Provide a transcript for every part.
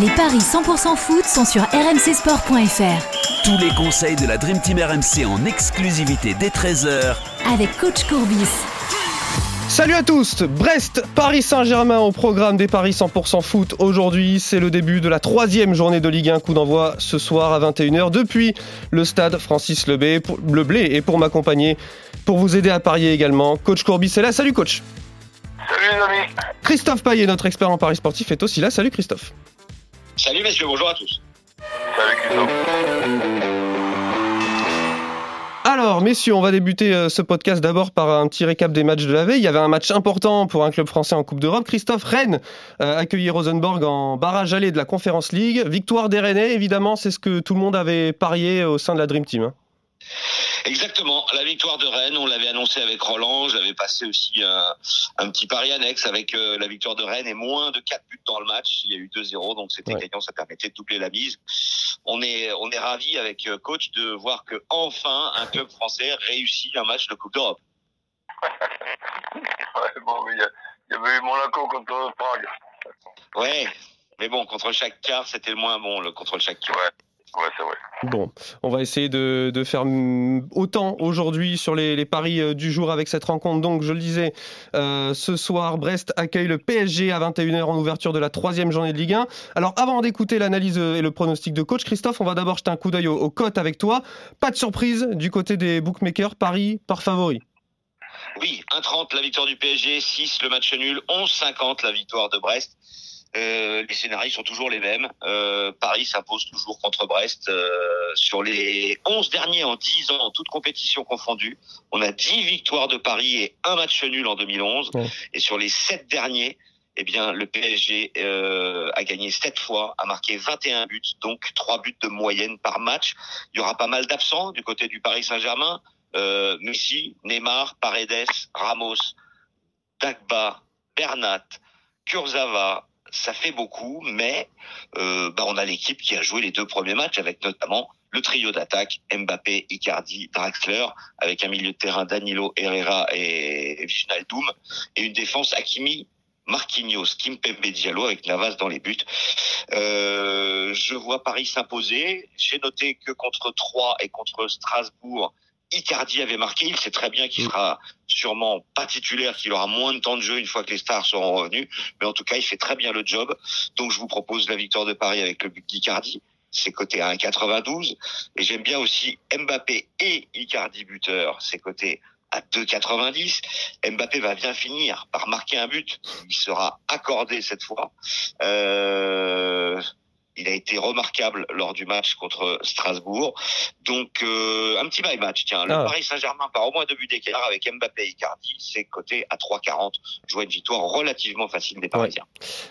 Les paris 100% foot sont sur rmcsport.fr. Tous les conseils de la Dream Team RMC en exclusivité dès 13h avec coach Courbis. Salut à tous Brest, Paris Saint-Germain au programme des Paris 100% foot. Aujourd'hui, c'est le début de la troisième journée de Ligue 1. Coup d'envoi ce soir à 21h depuis le stade Francis Leblé. Pour, Blé. Et pour m'accompagner, pour vous aider à parier également, coach Courbis est là. Salut coach Salut les amis Christophe Payet, notre expert en paris sportif, est aussi là. Salut Christophe Salut messieurs, bonjour à tous. Salut Christophe. Alors, messieurs, on va débuter euh, ce podcast d'abord par un petit récap des matchs de la veille. Il y avait un match important pour un club français en Coupe d'Europe. Christophe Rennes euh, accueillit Rosenborg en barrage allé de la Conference League. Victoire des Rennais, évidemment, c'est ce que tout le monde avait parié au sein de la Dream Team. Exactement, la victoire de Rennes, on l'avait annoncé avec Roland, j'avais passé aussi un, un petit pari annexe avec euh, la victoire de Rennes et moins de 4 buts dans le match, il y a eu 2-0 donc c'était Ouais. gagnant, ça permettait de doubler la mise. On est on est ravi avec euh, coach de voir que enfin un club français réussit un match de Coupe d'Europe. Ouais, bon, mais il y, a- il y avait eu Monaco contre Prague. Ouais, mais bon, contre chaque quart, c'était le moins bon le contre chaque quart. Ouais, c'est vrai. Bon, on va essayer de, de faire autant aujourd'hui sur les, les paris euh, du jour avec cette rencontre. Donc, je le disais, euh, ce soir, Brest accueille le PSG à 21h en ouverture de la troisième journée de Ligue 1. Alors, avant d'écouter l'analyse euh, et le pronostic de coach, Christophe, on va d'abord jeter un coup d'œil aux, aux cotes avec toi. Pas de surprise du côté des bookmakers, Paris par favori. Oui, 1,30 la victoire du PSG, 6 le match nul, 11,50 la victoire de Brest. Euh, les scénarios sont toujours les mêmes. Euh, Paris s'impose toujours contre Brest. Euh, sur les 11 derniers en 10 ans, toutes compétitions confondues, on a 10 victoires de Paris et un match nul en 2011. Ouais. Et sur les 7 derniers, eh bien, le PSG euh, a gagné 7 fois, a marqué 21 buts, donc 3 buts de moyenne par match. Il y aura pas mal d'absents du côté du Paris Saint-Germain. Euh, Messi, Neymar, Paredes, Ramos, Dagba, Bernat, Kurzawa, ça fait beaucoup, mais euh, bah, on a l'équipe qui a joué les deux premiers matchs avec notamment le trio d'attaque Mbappé, Icardi, Draxler, avec un milieu de terrain Danilo, Herrera et Wijnaldum, et une défense Hakimi, Marquinhos, Kimpembe Diallo avec Navas dans les buts. Euh, je vois Paris s'imposer. J'ai noté que contre Troyes et contre Strasbourg, Icardi avait marqué. Il sait très bien qu'il Mm. sera sûrement pas titulaire, qu'il aura moins de temps de jeu une fois que les stars seront revenus. Mais en tout cas, il fait très bien le job. Donc, je vous propose la victoire de Paris avec le but d'Icardi. C'est coté à 1,92. Et j'aime bien aussi Mbappé et Icardi buteur. C'est coté à 2,90. Mbappé va bien finir par marquer un but. Il sera accordé cette fois. Euh, il a été remarquable lors du match contre Strasbourg. Donc, euh, un petit my match. Tiens, le Ah. Paris Saint-Germain part au moins deux buts d'écart avec Mbappé et Icardi. C'est coté à 3,40. Je vois une victoire relativement facile des Parisiens.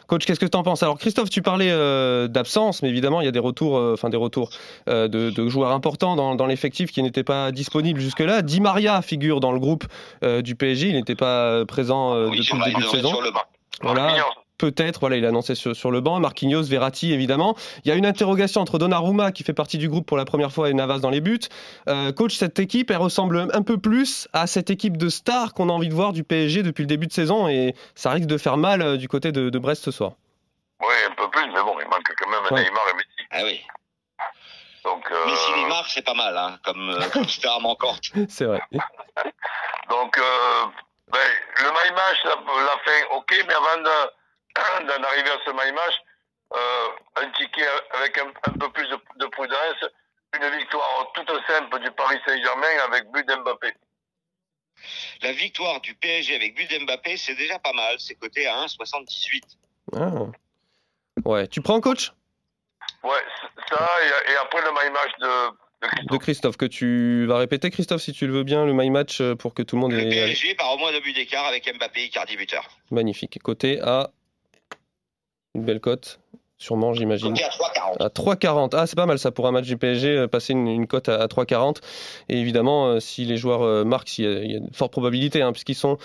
Coach, qu'est-ce que tu en penses? Alors, Christophe, tu parlais euh, d'absence, mais évidemment, il y a des retours, euh, enfin des retours euh, de, de joueurs importants dans, dans l'effectif qui n'étaient pas disponibles jusque-là. Di Maria figure dans le groupe euh, du PSG. Il n'était pas présent euh, Oui, depuis sur, le début de sur saison. le banc. Voilà. Peut-être, voilà, il a annoncé sur, sur le banc. Marquinhos, Verratti, évidemment. Il y a une interrogation entre Donnarumma, qui fait partie du groupe pour la première fois, et Navas dans les buts. Euh, coach, cette équipe, elle ressemble un peu plus à cette équipe de stars qu'on a envie de voir du PSG depuis le début de saison, et ça risque de faire mal euh, du côté de, de Brest ce soir. Oui, un peu plus, mais bon, il manque quand même Ouais. Neymar et Messi. Ah oui. Donc, euh, Mais si Neymar, c'est pas mal, hein, comme, euh, comme star manquante. C'est vrai. donc euh, ben, le my match, la, la fin, ok, mais avant de- d'en arriver à ce match, euh, un ticket avec un, un peu plus de, de prudence, une victoire toute simple du Paris Saint-Germain avec but d'Mbappé. La victoire du PSG avec but d'Mbappé, c'est déjà pas mal. C'est coté à 1,78. Ah. Ouais, tu prends coach? Ouais, ça, et, et après le my match de, de Christophe. de Christophe que tu vas répéter Christophe si tu le veux bien le my match euh, pour que tout le monde Le ait PSG part au moins deux buts d'écart avec Mbappé et Icardi buteur. magnifique côté à une belle cote sûrement j'imagine à 3,40. à 3,40 ah c'est pas mal ça pour un match du PSG euh, passer une, une cote à, à 3,40 et évidemment euh, si les joueurs euh, marquent il y, a, il y a une forte probabilité hein, puisqu'ils sont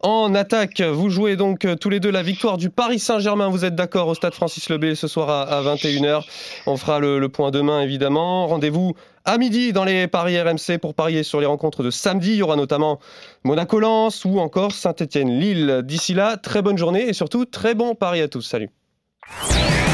en attaque vous jouez donc euh, tous les deux la victoire du Paris Saint-Germain vous êtes d'accord au stade Francis Lebé ce soir à, à 21h on fera le, le point demain évidemment rendez-vous à midi dans les paris RMC pour parier sur les rencontres de samedi. Il y aura notamment Monaco-Lens ou encore Saint-Etienne-Lille. D'ici là, très bonne journée et surtout très bon pari à tous. Salut. Yeah.